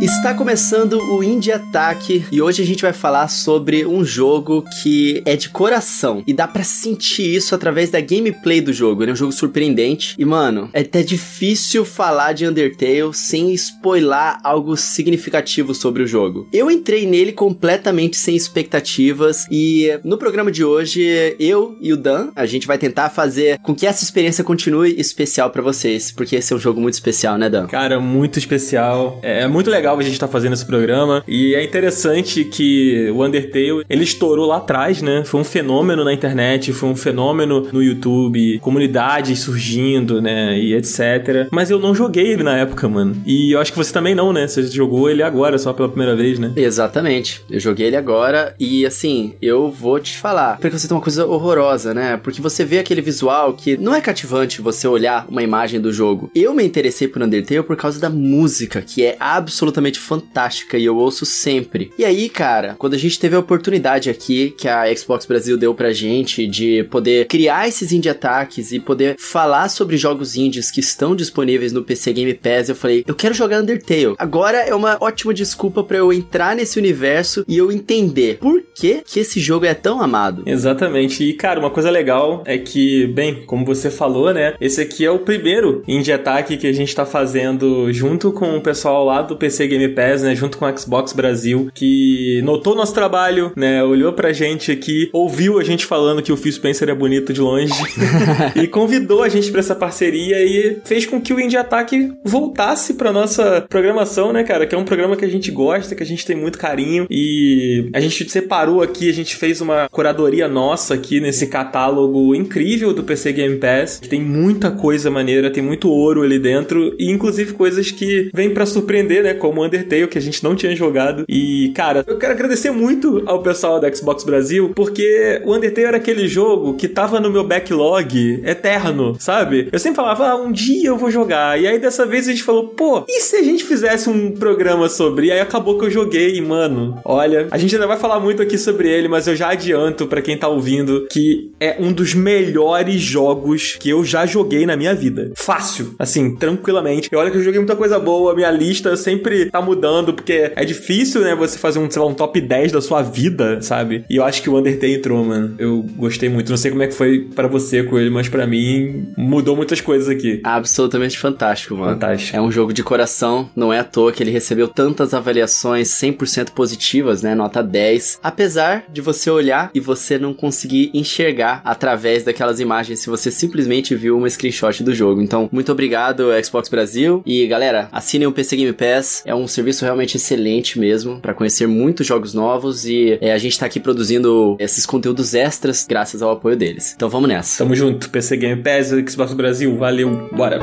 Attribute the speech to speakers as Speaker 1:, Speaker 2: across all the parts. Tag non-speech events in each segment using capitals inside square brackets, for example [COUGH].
Speaker 1: Está começando o Indie Attack e hoje a gente vai falar sobre um jogo que é de coração e dá para sentir isso através da gameplay do jogo. Ele é um jogo surpreendente e, mano, é até difícil falar de Undertale sem spoiler algo significativo sobre o jogo. Eu entrei nele completamente sem expectativas e no programa de hoje eu e o Dan, a gente vai tentar fazer com que essa experiência continue especial para vocês, porque esse é um jogo muito especial, né, Dan?
Speaker 2: Cara, muito especial. É muito legal legal a gente estar tá fazendo esse programa. E é interessante que o Undertale, ele estourou lá atrás, né? Foi um fenômeno na internet, foi um fenômeno no YouTube, comunidades surgindo, né? E etc. Mas eu não joguei ele na época, mano. E eu acho que você também não, né? Você jogou ele agora, só pela primeira vez, né?
Speaker 1: Exatamente. Eu joguei ele agora e, assim, eu vou te falar. Preconceito é uma coisa horrorosa, né? Porque você vê aquele visual que não é cativante você olhar uma imagem do jogo. Eu me interessei por Undertale por causa da música, que é absolutamente absolutamente fantástica e eu ouço sempre. E aí, cara, quando a gente teve a oportunidade aqui que a Xbox Brasil deu pra gente de poder criar esses indie ataques e poder falar sobre jogos indies que estão disponíveis no PC Game Pass, eu falei, eu quero jogar Undertale. Agora é uma ótima desculpa para eu entrar nesse universo e eu entender por que que esse jogo é tão amado.
Speaker 2: Exatamente. E cara, uma coisa legal é que, bem, como você falou, né, esse aqui é o primeiro indie ataque que a gente tá fazendo junto com o pessoal lá do PC Game Pass, né, junto com a Xbox Brasil, que notou nosso trabalho, né, olhou pra gente aqui, ouviu a gente falando que o Phil Spencer é bonito de longe [LAUGHS] e convidou a gente para essa parceria e fez com que o Indie Attack voltasse pra nossa programação, né, cara, que é um programa que a gente gosta, que a gente tem muito carinho e a gente separou aqui, a gente fez uma curadoria nossa aqui nesse catálogo incrível do PC Game Pass, que tem muita coisa maneira, tem muito ouro ali dentro e inclusive coisas que vêm para surpreender, né, como Undertale, que a gente não tinha jogado. E, cara, eu quero agradecer muito ao pessoal da Xbox Brasil, porque o Undertale era aquele jogo que tava no meu backlog eterno, sabe? Eu sempre falava, ah, um dia eu vou jogar. E aí dessa vez a gente falou, pô, e se a gente fizesse um programa sobre? E aí acabou que eu joguei, e, mano, olha, a gente ainda vai falar muito aqui sobre ele, mas eu já adianto para quem tá ouvindo que é um dos melhores jogos que eu já joguei na minha vida. Fácil, assim, tranquilamente. E olha que eu joguei muita coisa boa, minha lista sempre tá mudando, porque é difícil, né, você fazer um, sei lá, um top 10 da sua vida, sabe? E eu acho que o Undertale entrou, mano. Eu gostei muito. Não sei como é que foi para você com ele, mas para mim mudou muitas coisas aqui.
Speaker 1: Absolutamente fantástico, mano.
Speaker 2: Fantástico.
Speaker 1: É um jogo de coração, não é à toa que ele recebeu tantas avaliações 100% positivas, né, nota 10. Apesar de você olhar e você não conseguir enxergar através daquelas imagens se você simplesmente viu uma screenshot do jogo. Então, muito obrigado Xbox Brasil e galera, assinem o PC Game Pass. É um serviço realmente excelente mesmo para conhecer muitos jogos novos e é, a gente tá aqui produzindo esses conteúdos extras graças ao apoio deles. Então vamos nessa.
Speaker 2: Tamo junto, PC Game Pass, Xbox Brasil, valeu, bora.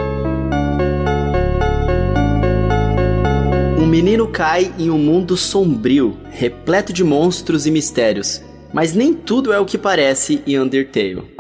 Speaker 1: Um menino cai em um mundo sombrio, repleto de monstros e mistérios, mas nem tudo é o que parece em Undertale.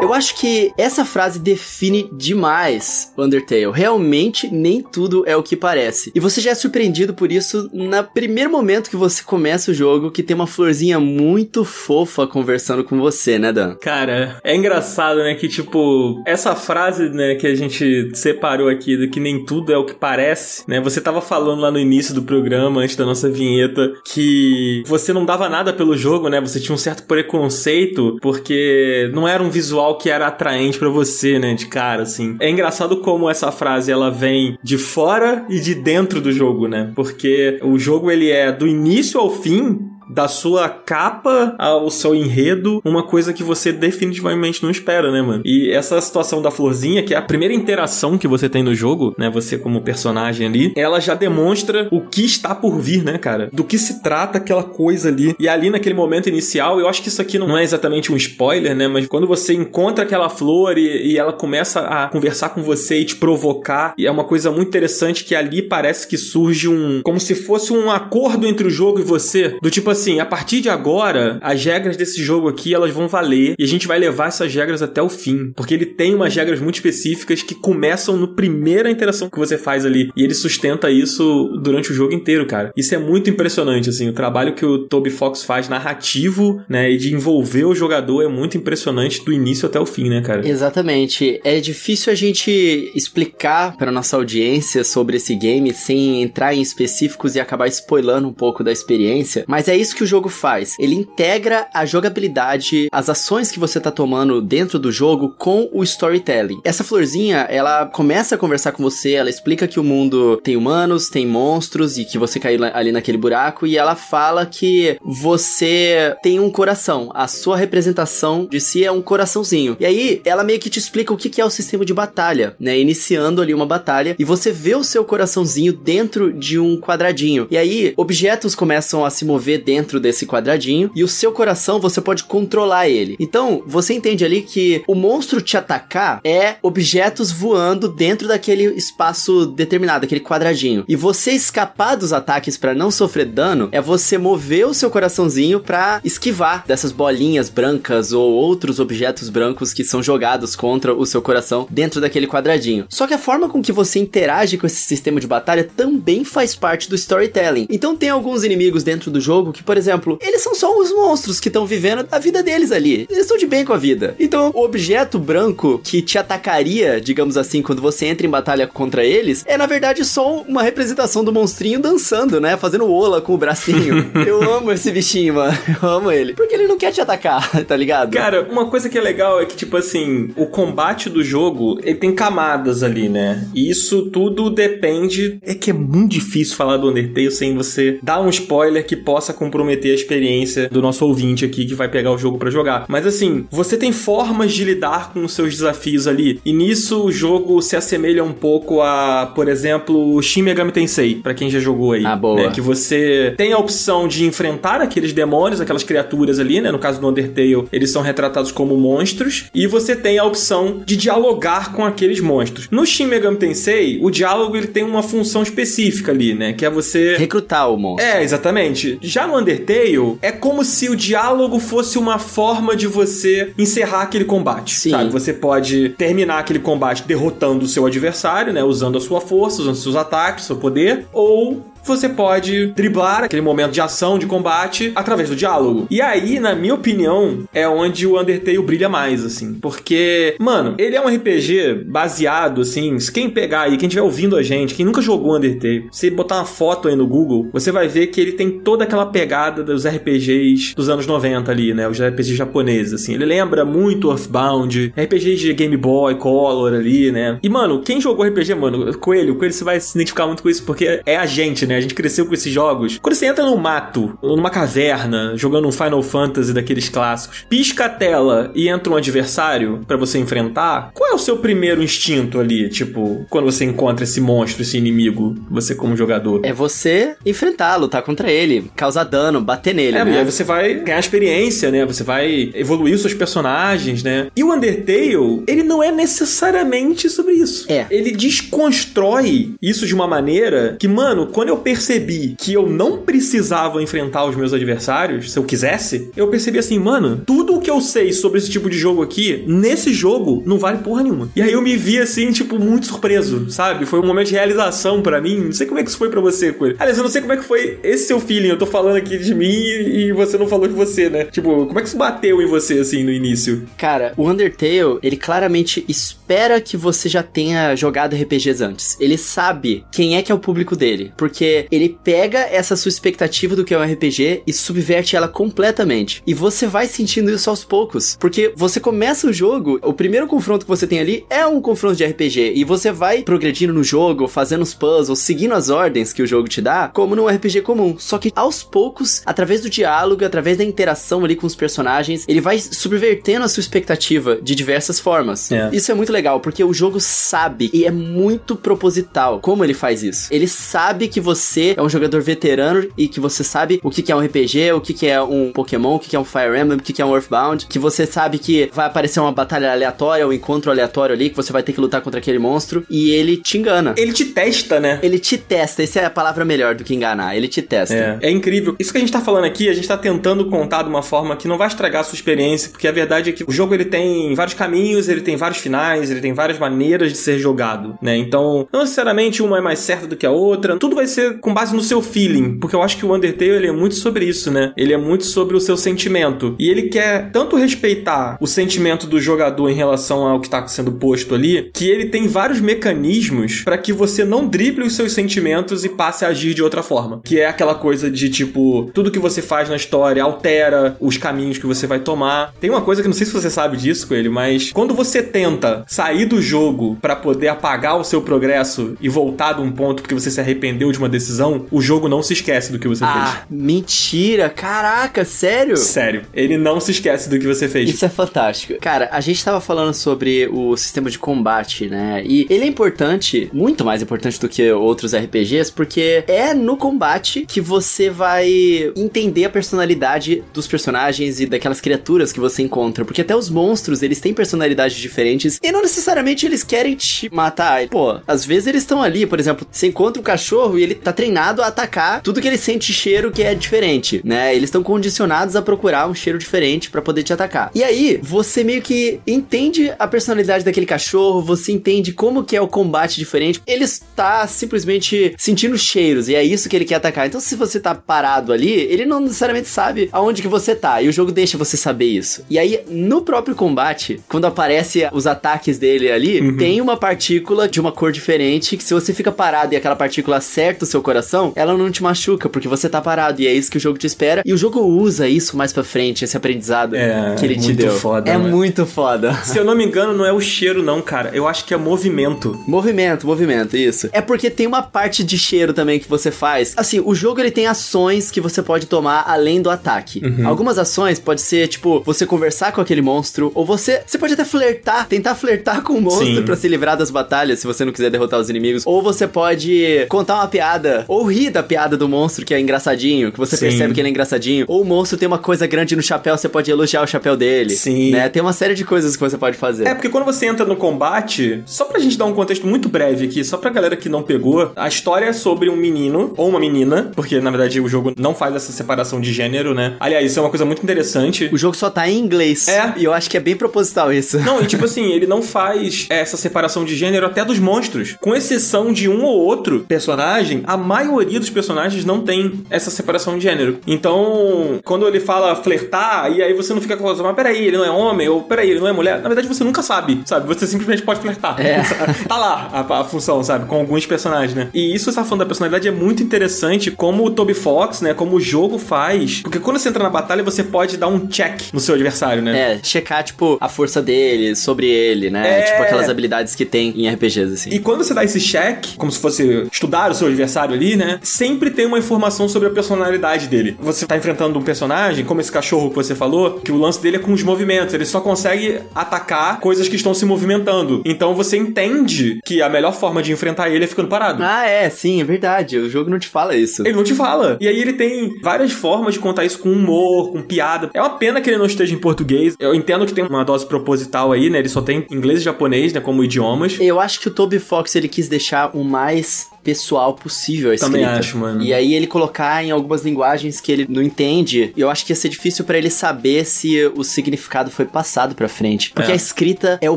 Speaker 1: Eu acho que essa frase define demais Undertale. Realmente, nem tudo é o que parece. E você já é surpreendido por isso no primeiro momento que você começa o jogo, que tem uma florzinha muito fofa conversando com você, né, Dan?
Speaker 2: Cara, é engraçado, né, que tipo, essa frase, né, que a gente separou aqui do que nem tudo é o que parece, né? Você tava falando lá no início do programa, antes da nossa vinheta, que você não dava nada pelo jogo, né? Você tinha um certo preconceito, porque não era um visual que era atraente para você, né, de cara, assim. É engraçado como essa frase ela vem de fora e de dentro do jogo, né? Porque o jogo ele é do início ao fim da sua capa ao seu enredo, uma coisa que você definitivamente não espera, né, mano? E essa situação da florzinha, que é a primeira interação que você tem no jogo, né, você como personagem ali, ela já demonstra o que está por vir, né, cara? Do que se trata aquela coisa ali. E ali naquele momento inicial, eu acho que isso aqui não é exatamente um spoiler, né, mas quando você encontra aquela flor e, e ela começa a conversar com você e te provocar, e é uma coisa muito interessante que ali parece que surge um como se fosse um acordo entre o jogo e você, do tipo assim, assim, a partir de agora, as regras desse jogo aqui, elas vão valer e a gente vai levar essas regras até o fim, porque ele tem umas regras muito específicas que começam no primeira interação que você faz ali e ele sustenta isso durante o jogo inteiro, cara. Isso é muito impressionante, assim, o trabalho que o Toby Fox faz narrativo, né, e de envolver o jogador é muito impressionante do início até o fim, né, cara?
Speaker 1: Exatamente. É difícil a gente explicar para nossa audiência sobre esse game sem entrar em específicos e acabar spoilando um pouco da experiência, mas é isso que o jogo faz. Ele integra a jogabilidade, as ações que você tá tomando dentro do jogo com o storytelling. Essa florzinha, ela começa a conversar com você, ela explica que o mundo tem humanos, tem monstros e que você caiu ali naquele buraco e ela fala que você tem um coração. A sua representação de si é um coraçãozinho. E aí, ela meio que te explica o que é o sistema de batalha, né? Iniciando ali uma batalha e você vê o seu coraçãozinho dentro de um quadradinho. E aí, objetos começam a se mover dentro desse quadradinho e o seu coração você pode controlar ele. Então, você entende ali que o monstro te atacar é objetos voando dentro daquele espaço determinado, aquele quadradinho. E você escapar dos ataques para não sofrer dano é você mover o seu coraçãozinho para esquivar dessas bolinhas brancas ou outros objetos brancos que são jogados contra o seu coração dentro daquele quadradinho. Só que a forma com que você interage com esse sistema de batalha também faz parte do storytelling. Então tem alguns inimigos dentro do jogo que, por exemplo, eles são só os monstros que estão vivendo a vida deles ali. Eles estão de bem com a vida. Então, o objeto branco que te atacaria, digamos assim, quando você entra em batalha contra eles, é na verdade só uma representação do monstrinho dançando, né? Fazendo ola com o bracinho. [LAUGHS] Eu amo esse bichinho, mano. Eu amo ele. Porque ele não quer te atacar, [LAUGHS] tá ligado?
Speaker 2: Cara, uma coisa que é legal é que, tipo assim, o combate do jogo, ele tem camadas ali, né? E isso tudo depende. É que é muito difícil falar do Undertale sem você dar um spoiler que possa comprometer a experiência do nosso ouvinte aqui que vai pegar o jogo para jogar. Mas assim, você tem formas de lidar com os seus desafios ali. E nisso o jogo se assemelha um pouco a, por exemplo, Shin Megami Tensei, para quem já jogou aí.
Speaker 1: Ah, boa.
Speaker 2: Né? Que você tem a opção de enfrentar aqueles demônios, aquelas criaturas ali, né? No caso do Undertale, eles são retratados como monstros. E você tem a opção de dialogar com aqueles monstros. No Shin Megami Tensei, o diálogo ele tem uma função específica ali, né? Que é você
Speaker 1: recrutar o monstro.
Speaker 2: É, exatamente. Já no Undertale, é como se o diálogo fosse uma forma de você encerrar aquele combate.
Speaker 1: Sim.
Speaker 2: Sabe? Você pode terminar aquele combate derrotando o seu adversário, né? Usando a sua força, usando seus ataques, seu poder, ou você pode driblar aquele momento de ação, de combate, através do diálogo. E aí, na minha opinião, é onde o Undertale brilha mais, assim. Porque, mano, ele é um RPG baseado, assim, se quem pegar aí, quem estiver ouvindo a gente, quem nunca jogou Undertale, se botar uma foto aí no Google, você vai ver que ele tem toda aquela pegada dos RPGs dos anos 90 ali, né? Os RPGs japoneses, assim. Ele lembra muito Earthbound, RPGs de Game Boy, Color ali, né? E, mano, quem jogou RPG, mano, Coelho, Coelho você vai se identificar muito com isso, porque é a gente, né? A gente cresceu com esses jogos. Quando você entra no mato, numa caverna, jogando um Final Fantasy daqueles clássicos, pisca a tela e entra um adversário para você enfrentar, qual é o seu primeiro instinto ali? Tipo, quando você encontra esse monstro, esse inimigo, você como jogador?
Speaker 1: É você enfrentar, lutar contra ele, causar dano, bater nele,
Speaker 2: é,
Speaker 1: né?
Speaker 2: E aí você vai ganhar experiência, né? Você vai evoluir os seus personagens, né? E o Undertale, ele não é necessariamente sobre isso.
Speaker 1: É.
Speaker 2: Ele desconstrói isso de uma maneira que, mano, quando eu percebi que eu não precisava enfrentar os meus adversários, se eu quisesse, eu percebi assim, mano, tudo o que eu sei sobre esse tipo de jogo aqui, nesse jogo, não vale porra nenhuma. E aí eu me vi assim, tipo, muito surpreso, sabe? Foi um momento de realização para mim. Não sei como é que isso foi para você, Coelho. Aliás, eu não sei como é que foi esse seu feeling. Eu tô falando aqui de mim e você não falou de você, né? Tipo, como é que isso bateu em você, assim, no início?
Speaker 1: Cara, o Undertale, ele claramente espera que você já tenha jogado RPGs antes. Ele sabe quem é que é o público dele. Porque ele pega essa sua expectativa do que é um RPG e subverte ela completamente. E você vai sentindo isso aos poucos. Porque você começa o jogo, o primeiro confronto que você tem ali é um confronto de RPG. E você vai progredindo no jogo, fazendo os puzzles, seguindo as ordens que o jogo te dá, como num RPG comum. Só que aos poucos, através do diálogo, através da interação ali com os personagens, ele vai subvertendo a sua expectativa de diversas formas.
Speaker 2: É.
Speaker 1: Isso é muito legal, porque o jogo sabe e é muito proposital como ele faz isso. Ele sabe que você você é um jogador veterano e que você sabe o que, que é um RPG, o que, que é um Pokémon, o que, que é um Fire Emblem, o que, que é um Earthbound, que você sabe que vai aparecer uma batalha aleatória, um encontro aleatório ali, que você vai ter que lutar contra aquele monstro, e ele te engana.
Speaker 2: Ele te testa, né?
Speaker 1: Ele te testa, essa é a palavra melhor do que enganar, ele te testa.
Speaker 2: É, é incrível. Isso que a gente tá falando aqui, a gente tá tentando contar de uma forma que não vai estragar a sua experiência, porque a verdade é que o jogo ele tem vários caminhos, ele tem vários finais, ele tem várias maneiras de ser jogado, né? Então, não necessariamente uma é mais certa do que a outra, tudo vai ser com base no seu feeling, porque eu acho que o Undertale ele é muito sobre isso, né? Ele é muito sobre o seu sentimento. E ele quer tanto respeitar o sentimento do jogador em relação ao que tá sendo posto ali, que ele tem vários mecanismos para que você não drible os seus sentimentos e passe a agir de outra forma. Que é aquela coisa de tipo, tudo que você faz na história altera os caminhos que você vai tomar. Tem uma coisa que não sei se você sabe disso, com ele, mas quando você tenta sair do jogo para poder apagar o seu progresso e voltar de um ponto porque você se arrependeu de uma decisão, o jogo não se esquece do que você
Speaker 1: ah,
Speaker 2: fez.
Speaker 1: Mentira! Caraca, sério?
Speaker 2: Sério. Ele não se esquece do que você fez.
Speaker 1: Isso é fantástico. Cara, a gente tava falando sobre o sistema de combate, né? E ele é importante, muito mais importante do que outros RPGs, porque é no combate que você vai entender a personalidade dos personagens e daquelas criaturas que você encontra. Porque até os monstros, eles têm personalidades diferentes e não necessariamente eles querem te matar. Pô, às vezes eles estão ali, por exemplo, você encontra um cachorro e ele tá treinado a atacar tudo que ele sente cheiro que é diferente, né? Eles estão condicionados a procurar um cheiro diferente para poder te atacar. E aí, você meio que entende a personalidade daquele cachorro, você entende como que é o combate diferente. Ele está simplesmente sentindo cheiros e é isso que ele quer atacar. Então, se você tá parado ali, ele não necessariamente sabe aonde que você tá. E o jogo deixa você saber isso. E aí, no próprio combate, quando aparece os ataques dele ali, uhum. tem uma partícula de uma cor diferente que se você fica parado e aquela partícula acerta o seu coração, ela não te machuca, porque você tá parado. E é isso que o jogo te espera. E o jogo usa isso mais pra frente, esse aprendizado é, que ele te deu.
Speaker 2: Foda,
Speaker 1: é muito foda. [LAUGHS]
Speaker 2: Se eu não me engano, não é o cheiro, não, cara. Eu acho que é movimento.
Speaker 1: Movimento, movimento, isso. É porque tem uma parte de cheiro também que você faz. Assim, o jogo ele tem ações que você pode tomar além do ataque. Uhum. Algumas ações pode ser, tipo, você conversar com aquele monstro, ou você. Você pode até flertar, tentar flertar com o monstro para se livrar das batalhas, se você não quiser derrotar os inimigos. Ou você pode contar uma piada, ou rir da piada do monstro que é engraçadinho, que você Sim. percebe que ele é engraçadinho. Ou o monstro tem uma coisa grande no chapéu, você pode elogiar o chapéu dele.
Speaker 2: Sim.
Speaker 1: Né? Tem uma série de coisas que você pode fazer.
Speaker 2: É, porque quando você entra no combate, só pra gente dar um contexto muito breve aqui, só pra galera que não pegou, a história é sobre um menino ou uma menina, porque na verdade o jogo não faz essa separação de gênero, né? Aliás, isso é uma coisa muito interessante.
Speaker 1: O jogo só tá em inglês.
Speaker 2: É.
Speaker 1: E eu acho que é bem proposital isso.
Speaker 2: Não, e [LAUGHS] tipo assim, ele não faz essa separação de gênero até dos monstros. Com exceção de um ou outro personagem, a maioria dos personagens não tem essa separação de gênero. Então, quando ele fala flertar, e aí você não fica com mas peraí, ele não é homem, ou peraí, ele não é mulher. Na verdade, você nunca sabe, sabe? Você simplesmente pode flertar.
Speaker 1: É. [LAUGHS]
Speaker 2: tá lá a, a, função, sabe? Com alguns personagens, né? E isso, essa falando da personalidade, é muito interessante como o Toby Fox, né? Como o jogo faz. Porque quando você entra na batalha, você pode dar um check no seu adversário, né?
Speaker 1: É, checar, tipo, a força dele, sobre ele, né? É... Tipo, aquelas habilidades que tem em RPGs, assim.
Speaker 2: E quando você dá esse check, como se fosse estudar o seu adversário ali, né? Sempre tem uma informação sobre a personalidade dele. Você tá enfrentando um personagem, como esse cachorro que você falou, que o lance dele é com os movimentos. Ele só consegue atacar coisas que estão se movimentando. Então você entende que a melhor forma de enfrentar ele é ficando parado.
Speaker 1: Ah, é, sim, é verdade. O jogo não te fala isso.
Speaker 2: Ele não te fala. E aí ele tem várias formas de contar isso com humor, com piada. É uma pena que ele não esteja em português. Eu entendo que tem uma dose proposital aí, né? Ele só tem inglês e japonês, né? Como idiomas.
Speaker 1: Eu acho que o Toby Fox ele quis deixar o mais pessoal possível a escrita.
Speaker 2: Também acho, mano.
Speaker 1: E aí ele colocar em algumas linguagens que ele não entende, eu acho que ia ser difícil para ele saber se o significado foi passado para frente. Porque é. a escrita é o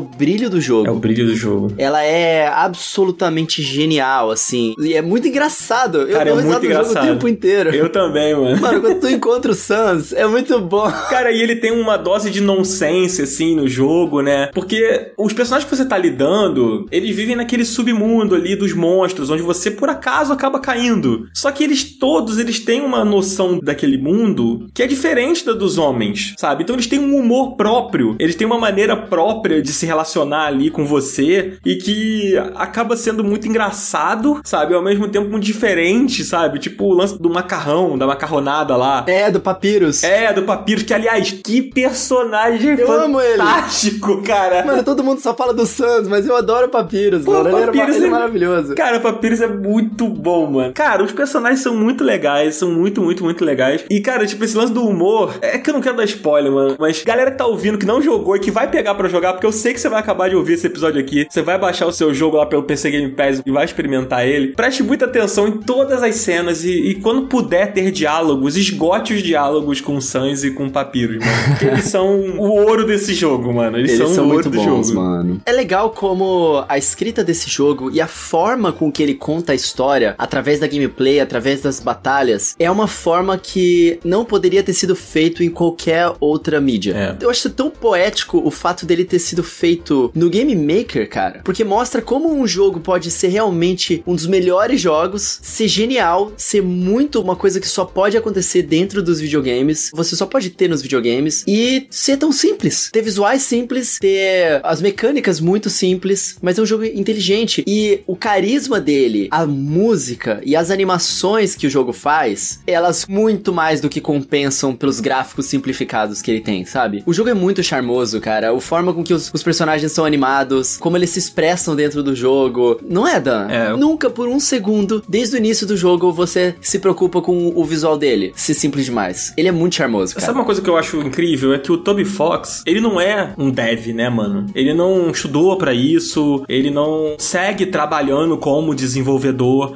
Speaker 1: brilho do jogo.
Speaker 2: É o brilho do jogo.
Speaker 1: Ela é absolutamente genial, assim. E é muito engraçado.
Speaker 2: Cara, eu é muito engraçado.
Speaker 1: o tempo inteiro.
Speaker 2: Eu também, mano.
Speaker 1: Mano, quando tu [LAUGHS] encontra o Sans, é muito bom.
Speaker 2: Cara, e ele tem uma dose de nonsense, assim, no jogo, né? Porque os personagens que você tá lidando, eles vivem naquele submundo ali dos monstros, onde você você por acaso acaba caindo. Só que eles todos, eles têm uma noção daquele mundo que é diferente da dos homens, sabe? Então eles têm um humor próprio, eles têm uma maneira própria de se relacionar ali com você e que acaba sendo muito engraçado, sabe? Ao mesmo tempo muito diferente, sabe? Tipo o lance do macarrão, da macarronada lá.
Speaker 1: É, do Papyrus.
Speaker 2: É, do Papyrus, que aliás, que personagem
Speaker 1: eu
Speaker 2: fantástico, cara.
Speaker 1: Mano, todo mundo só fala do Sans, mas eu adoro o Papyrus,
Speaker 2: Pô,
Speaker 1: mano.
Speaker 2: Papyrus
Speaker 1: ele, era, ele é
Speaker 2: é
Speaker 1: maravilhoso.
Speaker 2: Cara, o Papyrus é muito bom, mano. Cara, os personagens são muito legais, são muito, muito, muito legais. E, cara, tipo, esse lance do humor, é que eu não quero dar spoiler, mano, mas galera que tá ouvindo, que não jogou e que vai pegar para jogar, porque eu sei que você vai acabar de ouvir esse episódio aqui, você vai baixar o seu jogo lá pelo PC Game Pass e vai experimentar ele. Preste muita atenção em todas as cenas e, e quando puder ter diálogos, esgote os diálogos com Sans e com Papiros, [LAUGHS] mano. Porque eles são o ouro desse jogo, mano. Eles, eles são, são, o ouro muito do bons, jogo.
Speaker 1: mano. É legal como a escrita desse jogo e a forma com que ele conta a história, através da gameplay, através das batalhas, é uma forma que não poderia ter sido feito em qualquer outra mídia. É. Eu acho tão poético o fato dele ter sido feito no Game Maker, cara, porque mostra como um jogo pode ser realmente um dos melhores jogos, ser genial, ser muito uma coisa que só pode acontecer dentro dos videogames, você só pode ter nos videogames e ser tão simples. Ter visuais simples, ter as mecânicas muito simples, mas é um jogo inteligente e o carisma dele, a música e as animações que o jogo faz, elas muito mais do que compensam pelos gráficos simplificados que ele tem, sabe? O jogo é muito charmoso, cara. A forma com que os, os personagens são animados, como eles se expressam dentro do jogo. Não é, Dan? É. Nunca por um segundo, desde o início do jogo, você se preocupa com o visual dele. Se simples demais. Ele é muito charmoso, cara.
Speaker 2: Sabe uma coisa que eu acho incrível? É que o Toby Fox, ele não é um dev, né, mano? Ele não estudou para isso, ele não segue trabalhando como desenvolvedor,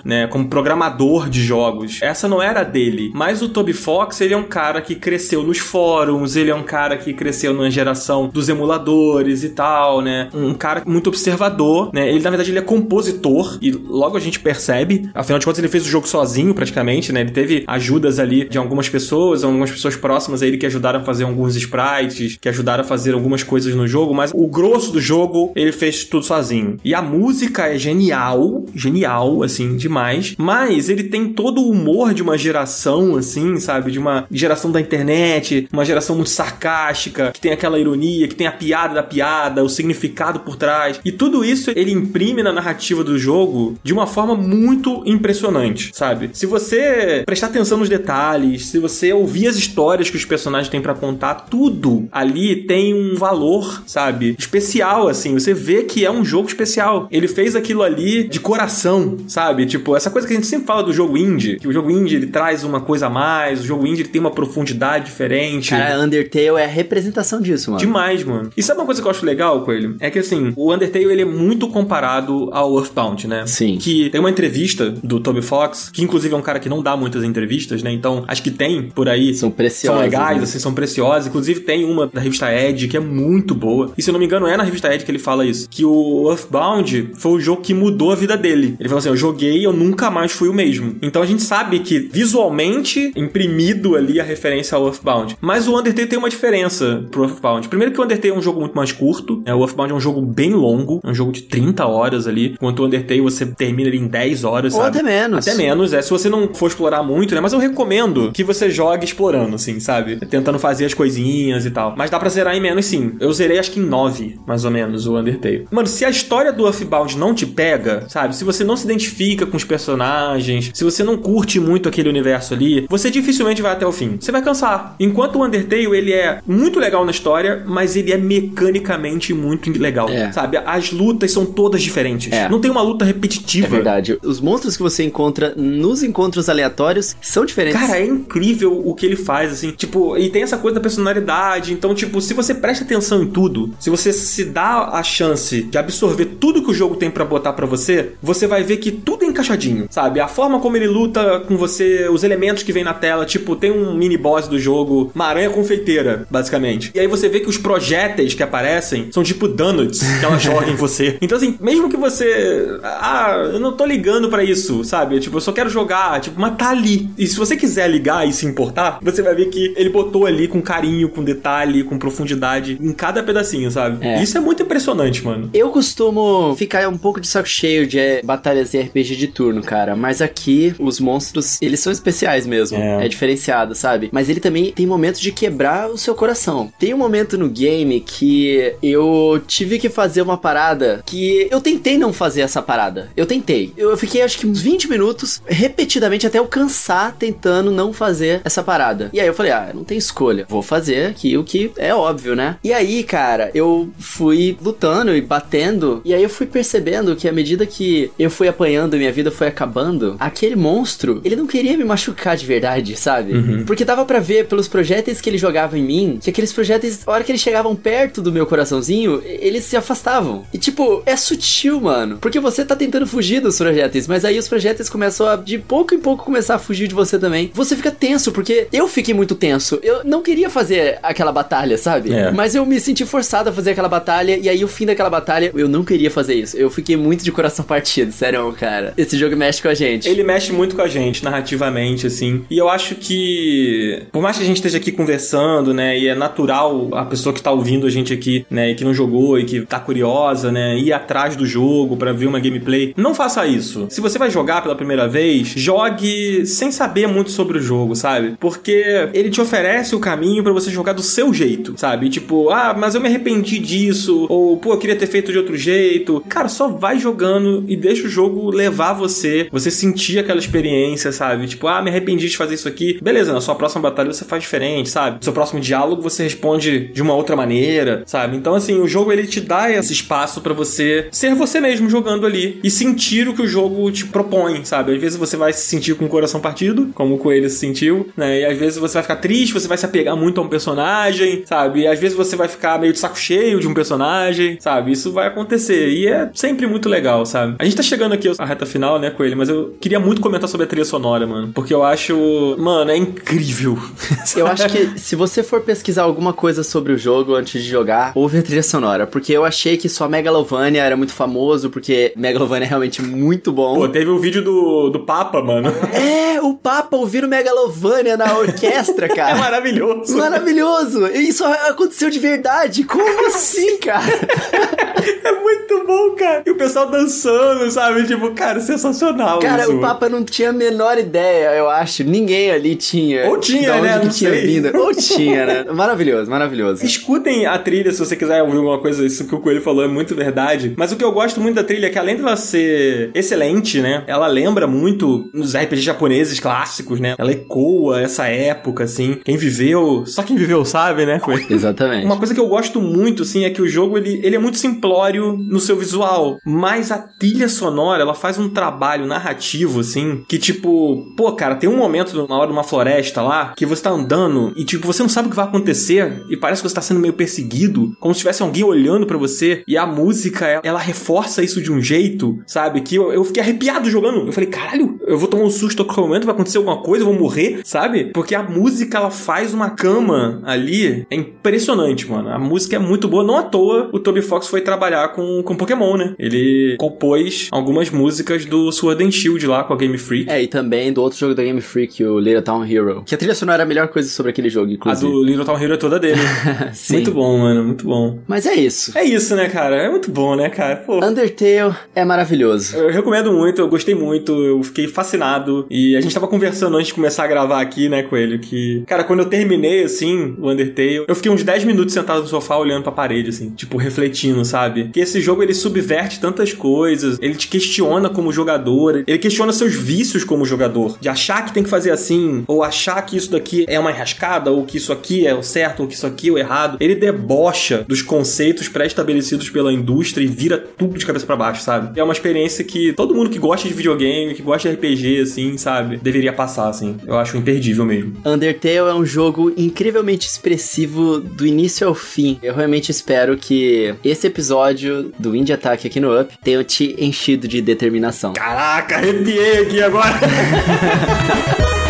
Speaker 2: né, como programador de jogos. Essa não era dele. Mas o Toby Fox, ele é um cara que cresceu nos fóruns, ele é um cara que cresceu na geração dos emuladores e tal, né? Um cara muito observador, né? Ele, na verdade, ele é compositor e logo a gente percebe. Afinal de contas, ele fez o jogo sozinho, praticamente, né? Ele teve ajudas ali de algumas pessoas, algumas pessoas próximas a ele que ajudaram a fazer alguns sprites, que ajudaram a fazer algumas coisas no jogo, mas o grosso do jogo ele fez tudo sozinho. E a música é genial, genial, assim, demais, mas ele tem todo o humor de uma geração, assim, sabe? De uma geração da internet, uma geração muito sarcástica, que tem aquela ironia, que tem a piada da piada, o significado por trás. E tudo isso ele imprime na narrativa do jogo de uma forma muito impressionante, sabe? Se você prestar atenção nos detalhes, se você ouvir as histórias que os personagens têm para contar, tudo ali tem um valor, sabe? Especial, assim. Você vê que é um jogo especial. Ele fez aquilo ali de coração, sabe? Tipo, essa coisa que a gente sempre fala do jogo indie, que o jogo indie ele traz uma coisa a mais, o jogo indie ele tem uma profundidade diferente.
Speaker 1: Cara, Undertale é a representação disso, mano.
Speaker 2: Demais, mano. E sabe uma coisa que eu acho legal, Coelho? É que assim, o Undertale ele é muito comparado ao Earthbound, né?
Speaker 1: Sim.
Speaker 2: Que tem uma entrevista do Toby Fox, que inclusive é um cara que não dá muitas entrevistas, né? Então, acho que tem por aí.
Speaker 1: São preciosas.
Speaker 2: São legais, né? assim, são preciosas. Inclusive tem uma da revista Edge que é muito boa. E se eu não me engano, é na revista Edge que ele fala isso. Que o Earthbound foi o jogo que mudou a vida dele. Ele falou assim: eu joguei e eu nunca mais fui o mesmo. Então a gente sabe que visualmente imprimido ali a referência ao Earthbound. Mas o Undertale tem uma diferença pro Earthbound. Primeiro que o Undertale é um jogo muito mais curto. Né? O Earthbound é um jogo bem longo. É um jogo de 30 horas ali. Enquanto o Undertale você termina ele em 10 horas,
Speaker 1: Ou
Speaker 2: sabe?
Speaker 1: até menos.
Speaker 2: Até menos, é. Se você não for explorar muito, né? Mas eu recomendo que você jogue explorando, assim, sabe? Tentando fazer as coisinhas e tal. Mas dá pra zerar em menos, sim. Eu zerei acho que em 9, mais ou menos, o Undertale. Mano, se a história do Earthbound não te pega, sabe? Se você não se identifica com os personagens, se você não curte muito aquele universo ali, você dificilmente vai até o fim. Você vai cansar. Enquanto o Undertale, ele é muito legal na história, mas ele é mecanicamente muito legal, é. sabe? As lutas são todas diferentes. É. Não tem uma luta repetitiva. É
Speaker 1: verdade. Os monstros que você encontra nos encontros aleatórios são diferentes.
Speaker 2: Cara, é incrível o que ele faz, assim. Tipo, e tem essa coisa da personalidade. Então, tipo, se você presta atenção em tudo, se você se dá a chance de absorver tudo que o jogo tem para botar para você, você vai ver que tudo é encaixadinho, sabe? A forma como ele luta com você, os elementos que vem na tela, tipo, tem um mini boss do jogo, uma aranha confeiteira, basicamente. E aí você vê que os projéteis que aparecem são tipo donuts que ela joga em você. [LAUGHS] Então, assim, mesmo que você. Ah, eu não tô ligando para isso, sabe? Tipo, eu só quero jogar, tipo, mas tá ali. E se você quiser ligar e se importar, você vai ver que ele botou ali com carinho, com detalhe, com profundidade em cada pedacinho, sabe? É. Isso é muito impressionante, mano.
Speaker 1: Eu costumo ficar um pouco de saco cheio de é, batalhas de RPG de turno, cara. Mas aqui, os monstros, eles são especiais mesmo. É. é diferenciado, sabe? Mas ele também tem momentos de quebrar o seu coração. Tem um momento no game que eu tive que fazer uma parada que eu tentei não fazer essa parada. Eu tentei. Eu fiquei acho que uns 20 minutos repetidamente até eu cansar tentando não fazer essa parada. E aí eu falei, ah, não tem escolha. Vou fazer aqui o que é óbvio, né? E aí, cara, eu fui lutando e batendo. E aí eu fui percebendo que à medida que eu fui apanhando minha vida foi acabando, aquele monstro, ele não queria me machucar de verdade, sabe? Uhum. Porque dava para ver pelos projéteis que ele jogava em mim, que aqueles projéteis, a hora que eles chegavam perto do meu coraçãozinho, eles se afastavam. E tipo, é sutil, mano. Porque você tá tentando fugir dos projéteis, mas aí os projéteis começam a, de pouco em pouco, começar a fugir de você também. Você fica tenso, porque eu fiquei muito tenso. Eu não queria fazer aquela batalha, sabe? É. Mas eu me senti forçado a fazer aquela batalha, e aí o fim daquela batalha, eu não queria fazer isso. Eu fiquei muito de coração partido, sério, cara. Esse jogo mexe com a gente.
Speaker 2: Ele mexe muito com a gente, narrativamente, assim. E eu acho que, por mais que a gente esteja aqui conversando, né, e é natural a pessoa que tá ouvindo a gente aqui, né, e que não jogou e que tá curiosa, né, ir atrás do jogo para ver uma gameplay, não faça isso. Se você vai jogar pela primeira vez, jogue sem saber muito sobre o jogo, sabe? Porque ele te oferece o caminho para você jogar do seu jeito, sabe? Tipo, ah, mas eu me arrependi disso, ou pô, eu queria ter feito de outro jeito. Cara, só vai jogando e deixa o jogo levar você, você sentir aquela experiência, sabe? Tipo, ah, me arrependi de fazer isso aqui. Beleza, na sua próxima batalha você faz diferente, sabe? No seu próximo diálogo você responde de uma outra maneira, sabe? Então, assim, o jogo ele te dá esse espaço para você ser você mesmo jogando ali e sentir o que o jogo te propõe, sabe? Às vezes você vai se sentir com o coração partido, como o coelho se sentiu, né? E às vezes você vai ficar triste, você vai se apegar muito a um personagem, sabe? E às vezes você vai ficar meio de saco cheio de um personagem, sabe? Isso vai acontecer e é sempre muito legal, sabe? A gente tá chegando aqui à reta final, né, Coelho? Mas eu queria muito comentar sobre a trilha sonora, mano. Porque eu acho. Mano, é incrível. [LAUGHS]
Speaker 1: eu acho que se você for pesquisar alguma coisa sobre o jogo antes de jogar, ouve a trilha sonora. Porque eu achei que só Megalovania era muito famoso, porque Megalovania é realmente muito bom.
Speaker 2: Pô, teve o um vídeo do, do Papa, mano.
Speaker 1: É, o Papa ouvindo Megalovania na orquestra, [LAUGHS] cara.
Speaker 2: é maravilhoso.
Speaker 1: Maravilhoso. Isso aconteceu de verdade. Como assim, cara? [LAUGHS]
Speaker 2: é muito bom, cara. E o pessoal dançando, sabe? Tipo, cara, sensacional.
Speaker 1: Cara, isso. o Papa não tinha a menor ideia, eu acho. Ninguém ali tinha.
Speaker 2: Ou tinha, né?
Speaker 1: Que tinha sei. vindo. Ou [LAUGHS] tinha, né? Maravilhoso, maravilhoso.
Speaker 2: Escutem a trilha se você quiser ouvir alguma coisa. Isso que o Coelho falou é muito verdade. Mas o que eu gosto muito da trilha é que além de ela ser excelente, né? Ela lembra muito nos RPGs japoneses clássicos, né? Ela ecoa essa época, assim. Quem viveu, só quem viveu sabe, né? Coelho?
Speaker 1: Exatamente.
Speaker 2: Uma coisa que eu gosto muito, assim, é que o jogo ele, ele é muito simplório no seu visual, mas a trilha sonora, ela faz um trabalho narrativo, assim, que tipo, pô, cara, tem um momento na hora de uma floresta lá que você tá andando e tipo, você não sabe o que vai acontecer e parece que você tá sendo meio perseguido, como se tivesse alguém olhando para você e a música, ela reforça isso de um jeito, sabe? Que eu, eu fiquei arrepiado jogando. Eu falei, caralho, eu vou tomar um susto a qualquer momento, vai acontecer alguma coisa, eu vou morrer, sabe? Porque a música, ela faz uma cama ali, é impressionante, mano. A música é muito boa, não à toa o Toby Fox foi trabalhar com, com Pokémon, né? Ele compôs algumas músicas do Sword and Shield lá com a Game Freak.
Speaker 1: É, e também do outro jogo da Game Freak, o Little Town Hero. Que a trilha sonora era a melhor coisa sobre aquele jogo, inclusive.
Speaker 2: A do Little Town Hero é toda dele. [LAUGHS] muito bom, mano, muito bom.
Speaker 1: Mas é isso.
Speaker 2: É isso, né, cara? É muito bom, né, cara?
Speaker 1: Pô. Undertale é maravilhoso.
Speaker 2: Eu recomendo muito, eu gostei muito, eu fiquei fascinado. E a gente tava conversando antes de começar a gravar aqui, né, Coelho, que, cara, quando eu terminei, assim, o Undertale, eu fiquei uns 10 minutos sentado no sofá olhando pra parede, assim, tipo, refletindo, sabe? Que esse jogo, ele subverte tantas coisas, ele te questiona como jogador, ele questiona seus vícios como jogador, de achar que tem que fazer assim, ou achar que isso daqui é uma enrascada, ou que isso aqui é o certo, ou que isso aqui é o errado. Ele debocha dos conceitos pré-estabelecidos pela indústria e vira tudo de cabeça para baixo, sabe? É uma experiência que todo mundo que gosta de videogame, que gosta de RPG, assim, sabe, deveria passar, assim. Eu acho imperdível mesmo.
Speaker 1: Undertale é um jogo incrivelmente expressivo do início ao fim. Eu realmente espero que esse episódio do Indie Attack aqui no Up tenha te enchido de determinação.
Speaker 2: Caraca, arrepiei aqui agora. [LAUGHS]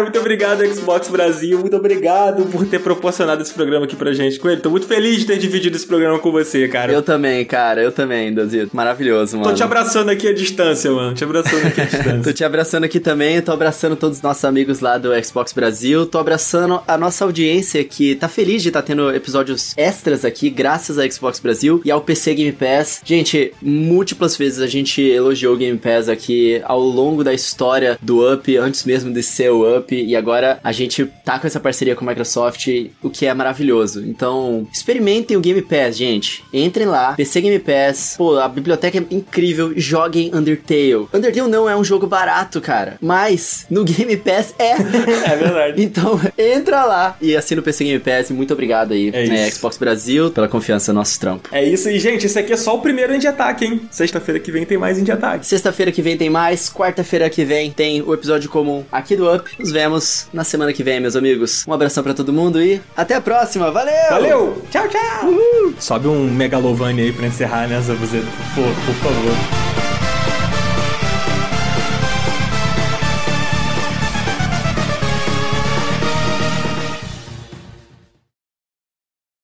Speaker 2: Cara, muito obrigado, Xbox Brasil. Muito obrigado por ter proporcionado esse programa aqui pra gente. Coelho, tô muito feliz de ter dividido esse programa com você, cara.
Speaker 1: Eu também, cara. Eu também, Dazito. Maravilhoso, mano.
Speaker 2: Tô te abraçando aqui à distância, mano. Te abraçando aqui à [LAUGHS] distância.
Speaker 1: tô te abraçando aqui também. Tô abraçando todos os nossos amigos lá do Xbox Brasil. Tô abraçando a nossa audiência que tá feliz de estar tá tendo episódios extras aqui, graças a Xbox Brasil e ao PC Game Pass. Gente, múltiplas vezes a gente elogiou o Game Pass aqui ao longo da história do Up, antes mesmo de ser o Up. Up e agora a gente tá com essa parceria com a Microsoft, o que é maravilhoso. Então, experimentem o Game Pass, gente. Entrem lá, PC Game Pass. Pô, a biblioteca é incrível. Joguem Undertale. Undertale não é um jogo barato, cara, mas no Game Pass é. [LAUGHS]
Speaker 2: é verdade. [LAUGHS]
Speaker 1: então, entra lá e assina o PC Game Pass. Muito obrigado aí,
Speaker 2: É
Speaker 1: né. Xbox Brasil, pela confiança no nosso trampo.
Speaker 2: É isso aí, gente. Esse aqui é só o primeiro Indie Attack, hein? Sexta-feira que vem tem mais Indie Attack.
Speaker 1: Sexta-feira que vem tem mais, quarta-feira que vem tem o episódio comum aqui do Up. Nos vemos na semana que vem, meus amigos. Um abração pra todo mundo e até a próxima. Valeu!
Speaker 2: Valeu! Tchau, tchau! Sobe um Megalovania aí pra encerrar, né, Zabuzeta? Por, por favor.